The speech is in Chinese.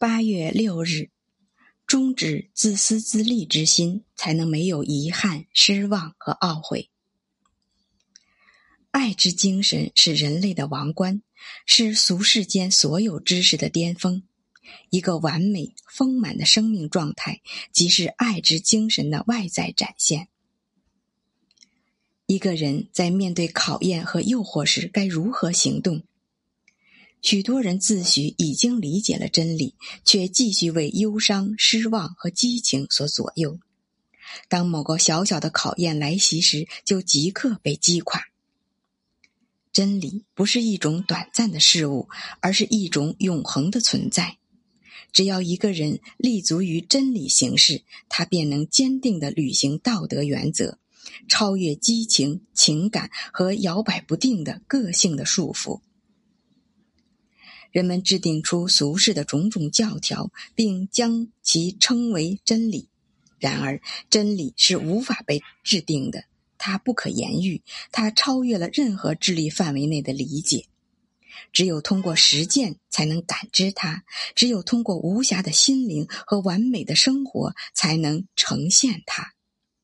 八月六日，终止自私自利之心，才能没有遗憾、失望和懊悔。爱之精神是人类的王冠，是俗世间所有知识的巅峰。一个完美丰满的生命状态，即是爱之精神的外在展现。一个人在面对考验和诱惑时，该如何行动？许多人自诩已经理解了真理，却继续为忧伤、失望和激情所左右。当某个小小的考验来袭时，就即刻被击垮。真理不是一种短暂的事物，而是一种永恒的存在。只要一个人立足于真理行事，他便能坚定地履行道德原则，超越激情、情感和摇摆不定的个性的束缚。人们制定出俗世的种种教条，并将其称为真理。然而，真理是无法被制定的，它不可言喻，它超越了任何智力范围内的理解。只有通过实践，才能感知它；只有通过无暇的心灵和完美的生活，才能呈现它。